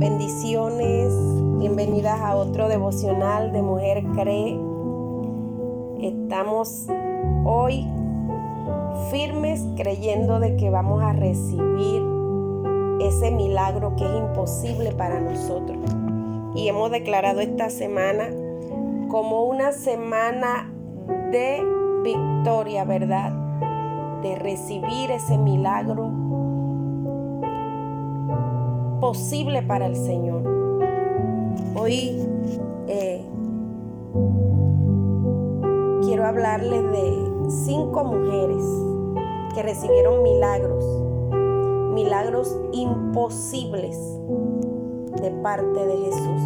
Bendiciones, bienvenidas a otro devocional de Mujer Cree. Estamos hoy firmes creyendo de que vamos a recibir ese milagro que es imposible para nosotros. Y hemos declarado esta semana como una semana de victoria, ¿verdad? De recibir ese milagro posible para el Señor. Hoy eh, quiero hablarles de cinco mujeres que recibieron milagros, milagros imposibles de parte de Jesús.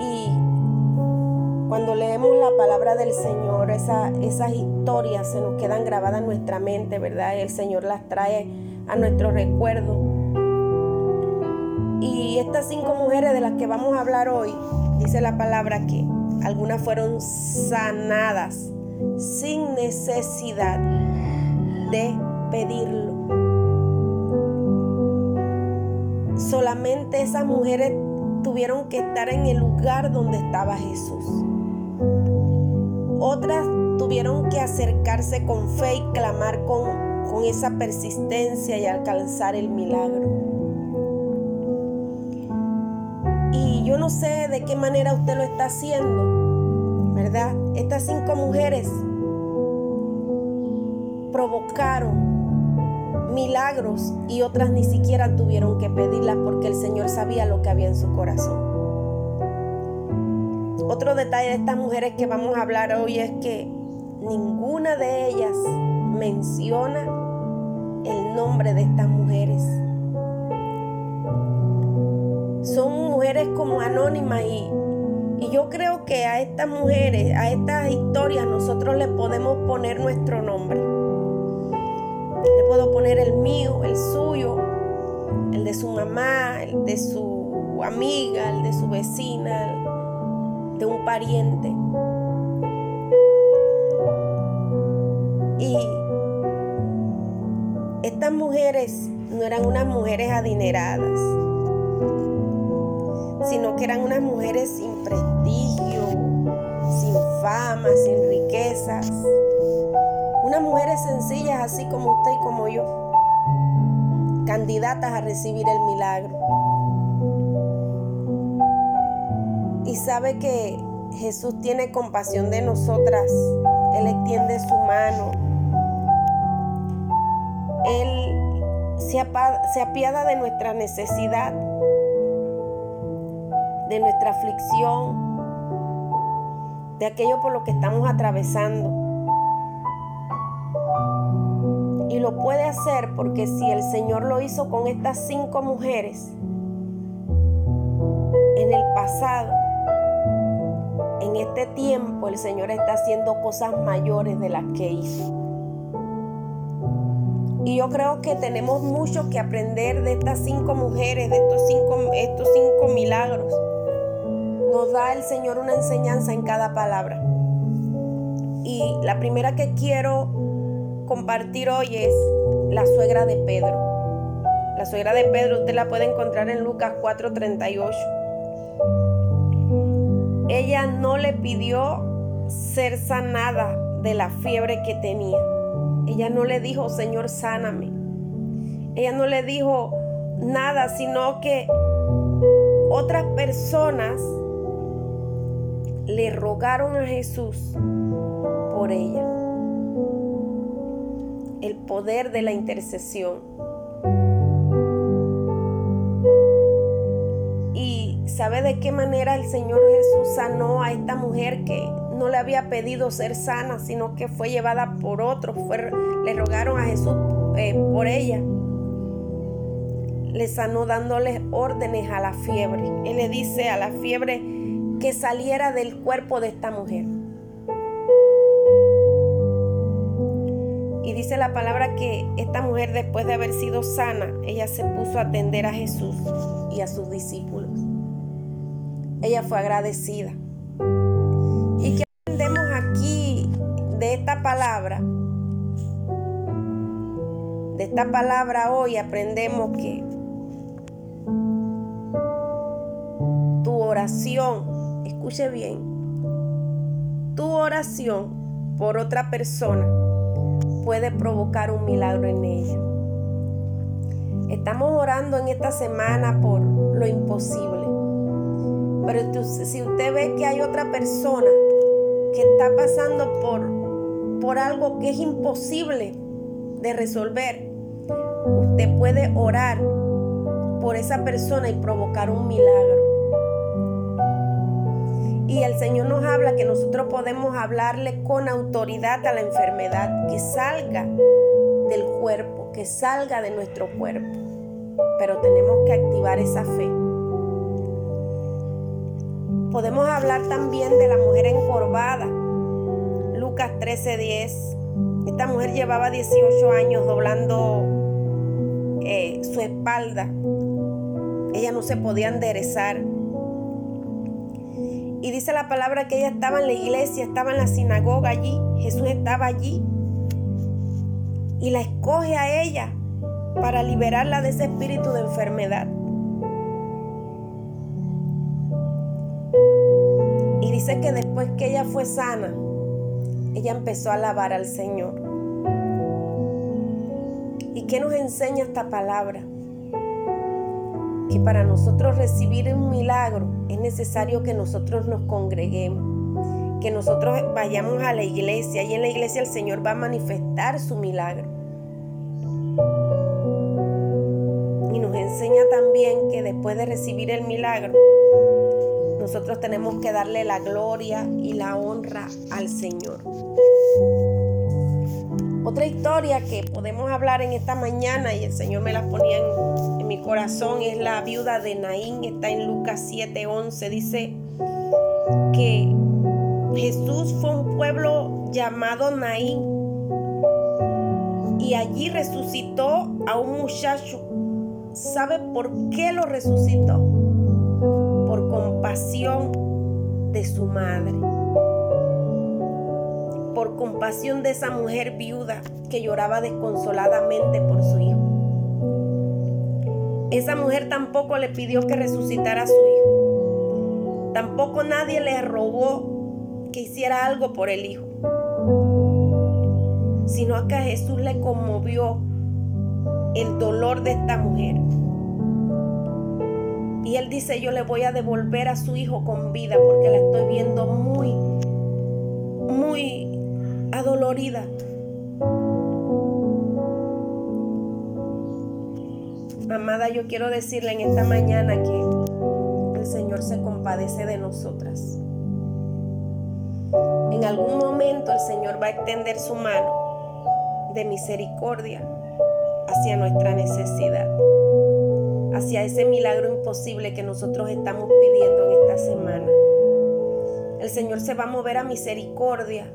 Y cuando leemos la palabra del Señor, esas historias se nos quedan grabadas en nuestra mente, ¿verdad? El Señor las trae a nuestro recuerdo. Estas cinco mujeres de las que vamos a hablar hoy, dice la palabra que algunas fueron sanadas sin necesidad de pedirlo. Solamente esas mujeres tuvieron que estar en el lugar donde estaba Jesús. Otras tuvieron que acercarse con fe y clamar con, con esa persistencia y alcanzar el milagro. No sé de qué manera usted lo está haciendo, ¿verdad? Estas cinco mujeres provocaron milagros y otras ni siquiera tuvieron que pedirlas porque el Señor sabía lo que había en su corazón. Otro detalle de estas mujeres que vamos a hablar hoy es que ninguna de ellas menciona el nombre de estas mujeres. Como anónimas y, y yo creo que a estas mujeres, a estas historias, nosotros le podemos poner nuestro nombre. Le puedo poner el mío, el suyo, el de su mamá, el de su amiga, el de su vecina, el de un pariente. Y estas mujeres no eran unas mujeres adineradas, sino que eran unas mujeres sin prestigio, sin fama, sin riquezas. Unas mujeres sencillas así como usted y como yo, candidatas a recibir el milagro. Y sabe que Jesús tiene compasión de nosotras. Él extiende su mano. Él se apiada de nuestra necesidad, de nuestra aflicción, de aquello por lo que estamos atravesando. Y lo puede hacer porque si el Señor lo hizo con estas cinco mujeres en el pasado, en este tiempo el Señor está haciendo cosas mayores de las que hizo. Y yo creo que tenemos mucho que aprender de estas cinco mujeres, de estos cinco, estos cinco milagros. Nos da el Señor una enseñanza en cada palabra. Y la primera que quiero compartir hoy es la suegra de Pedro. La suegra de Pedro usted la puede encontrar en Lucas 4:38 ella no le pidió ser sanada de la fiebre que tenía. Ella no le dijo, Señor, sáname. Ella no le dijo nada, sino que otras personas le rogaron a Jesús por ella. El poder de la intercesión. ¿Sabe de qué manera el Señor Jesús sanó a esta mujer que no le había pedido ser sana, sino que fue llevada por otro? le rogaron a Jesús eh, por ella. Le sanó dándole órdenes a la fiebre. Él le dice a la fiebre que saliera del cuerpo de esta mujer. Y dice la palabra que esta mujer después de haber sido sana, ella se puso a atender a Jesús y a sus discípulos ella fue agradecida. ¿Y qué aprendemos aquí de esta palabra? De esta palabra hoy aprendemos que oración, escuche bien, tu oración por otra persona puede provocar un milagro en ella. Estamos orando en esta semana por lo imposible. Pero si usted ve que hay otra persona que está pasando por, por algo que es imposible de resolver, usted puede orar por esa persona y provocar un milagro. Y el Señor nos habla que nosotros podemos hablarle con autoridad a la enfermedad, que salga del cuerpo, que salga de nuestro cuerpo. Pero tenemos que activar esa fe. Podemos hablar también de la mujer encorvada. Lucas 13:10. Esta mujer llevaba 18 años doblando eh, su espalda. Ella no se podía enderezar. Y dice la palabra que ella estaba en la iglesia, estaba en la sinagoga allí. Jesús estaba allí. Y la escoge a ella para liberarla de ese espíritu de enfermedad. Y dice que después que ella fue sana, ella empezó a alabar al Señor. ¿Y qué nos enseña esta palabra? Que para nosotros recibir un milagro es necesario que nosotros nos congreguemos, que nosotros vayamos a la iglesia y en la iglesia el Señor va a manifestar su milagro. Y nos enseña también que después de recibir el milagro, nosotros tenemos que darle la gloria y la honra al Señor. Otra historia que podemos hablar en esta mañana y el Señor me la ponía en, mi corazón es la viuda de Naín, está en Lucas 7:11, dice que Jesús fue un pueblo llamado Naín y allí resucitó a un muchacho. ¿Sabe por qué lo resucitó? Por compasión de su madre por compasión de esa mujer viuda que lloraba desconsoladamente por su hijo. Esa mujer tampoco le pidió que resucitara a su hijo. Tampoco nadie le rogó que hiciera algo por el hijo. Sino que a Jesús le conmovió el dolor de esta mujer. Y él dice, yo le voy a devolver a su hijo con vida porque la estoy viendo muy, muy adolorida. Amada, yo quiero decirle en esta mañana que el Señor se compadece de nosotras. En algún momento el Señor va a extender su mano de misericordia hacia nuestra necesidad, hacia ese milagro imposible que nosotros estamos pidiendo en esta semana. El Señor se va a mover a misericordia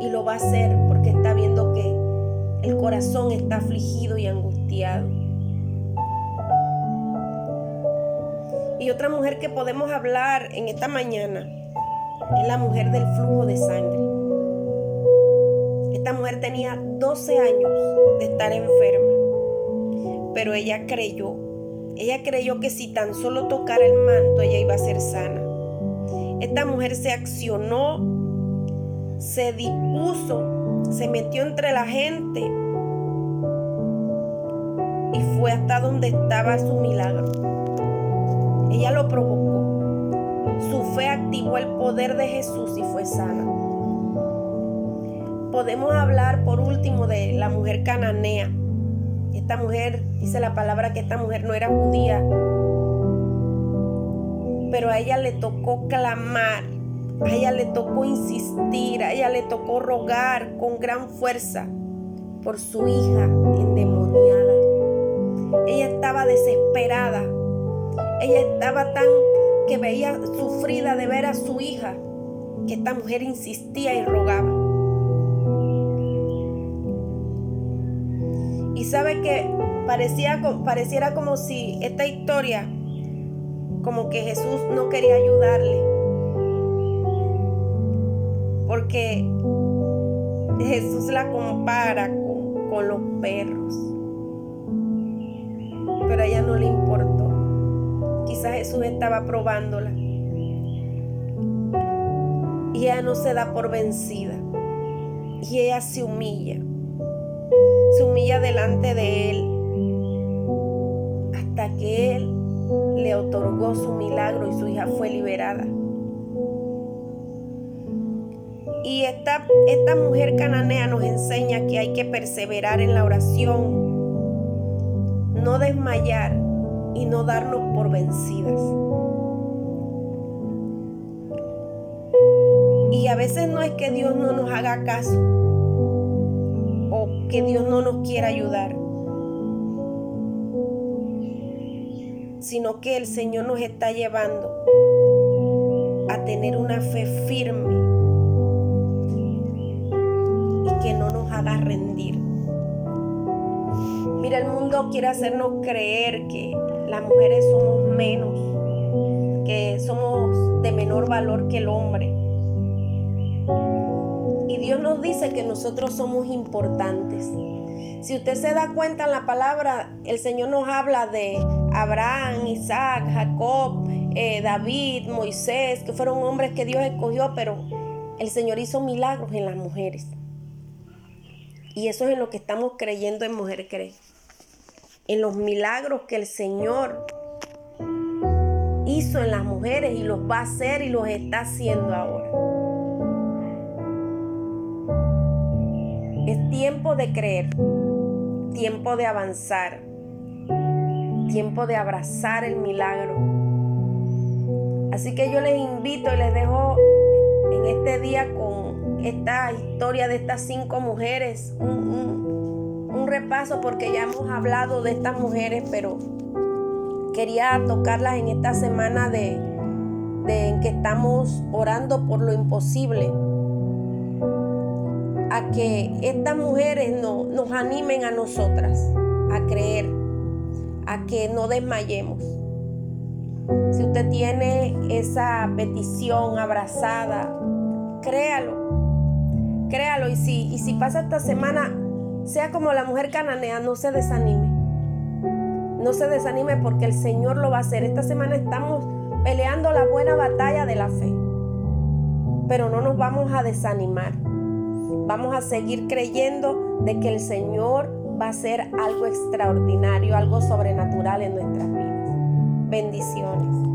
y lo va a hacer porque está viendo que el corazón está afligido y angustiado. Y otra mujer que podemos hablar en esta mañana es la mujer del flujo de sangre. Esta mujer tenía 12 años de estar enferma, pero ella creyó. Ella creyó que si tan solo tocara el manto ella iba a ser sana. Esta mujer se accionó se dispuso, se metió entre la gente fue hasta donde estaba su milagro. Ella lo provocó. Su fe activó el poder de Jesús y fue sana. Podemos hablar por último de la mujer cananea. Esta mujer, dice la palabra que esta mujer no era judía, pero a ella le tocó clamar a ella le tocó insistir, a ella le tocó rogar con gran fuerza por su hija endemoniada. Ella estaba desesperada. Ella estaba tan que veía sufrida de ver a su hija que esta mujer insistía y rogaba. Y sabe que parecía, pareciera como si esta historia, como que Jesús no quería ayudarle porque Jesús la compara con, los perros. Pero a ella no le importó. quizás Jesús estaba probándola. Y ella no se da por vencida. Y ella se humilla. Se humilla delante de Él. Hasta que Él le otorgó su milagro y su hija fue liberada. Y esta, esta mujer cananea nos enseña que hay que perseverar en la oración, no desmayar y no darnos por vencidas. Y a veces no es que Dios no nos haga caso o que Dios no nos quiera ayudar, sino que el Señor nos está llevando a tener una fe firme y que no nos haga rendir. Mira, el mundo quiere hacernos creer que las mujeres somos menos, que somos de menor valor que el hombre. Y Dios nos dice que nosotros somos importantes. Si usted se da cuenta en la palabra, el Señor nos habla de Abraham, Isaac, Jacob, eh, David, Moisés, que fueron hombres que Dios escogió, pero el Señor hizo milagros en las mujeres. Y eso es en lo que estamos creyendo en Mujer Cree. En los milagros que el Señor hizo en las mujeres y los va a hacer y los está haciendo ahora. Es tiempo de creer, tiempo de avanzar, tiempo de abrazar el milagro. Así que yo les invito y les dejo en este día con esta historia de estas cinco mujeres, un, repaso porque ya hemos hablado de estas mujeres, pero quería tocarlas en esta semana de, en que estamos orando por lo imposible a que estas mujeres no, nos animen a nosotras a creer, a que no desmayemos. Si usted tiene esa petición abrazada, créalo, créalo. Y si, y si pasa esta semana, sea como la mujer cananea, no se desanime. No se desanime porque el Señor lo va a hacer. Esta semana estamos peleando la buena batalla de la fe. Pero no nos vamos a desanimar. Vamos a seguir creyendo de que el Señor va a hacer algo extraordinario, algo sobrenatural en nuestras vidas. Bendiciones.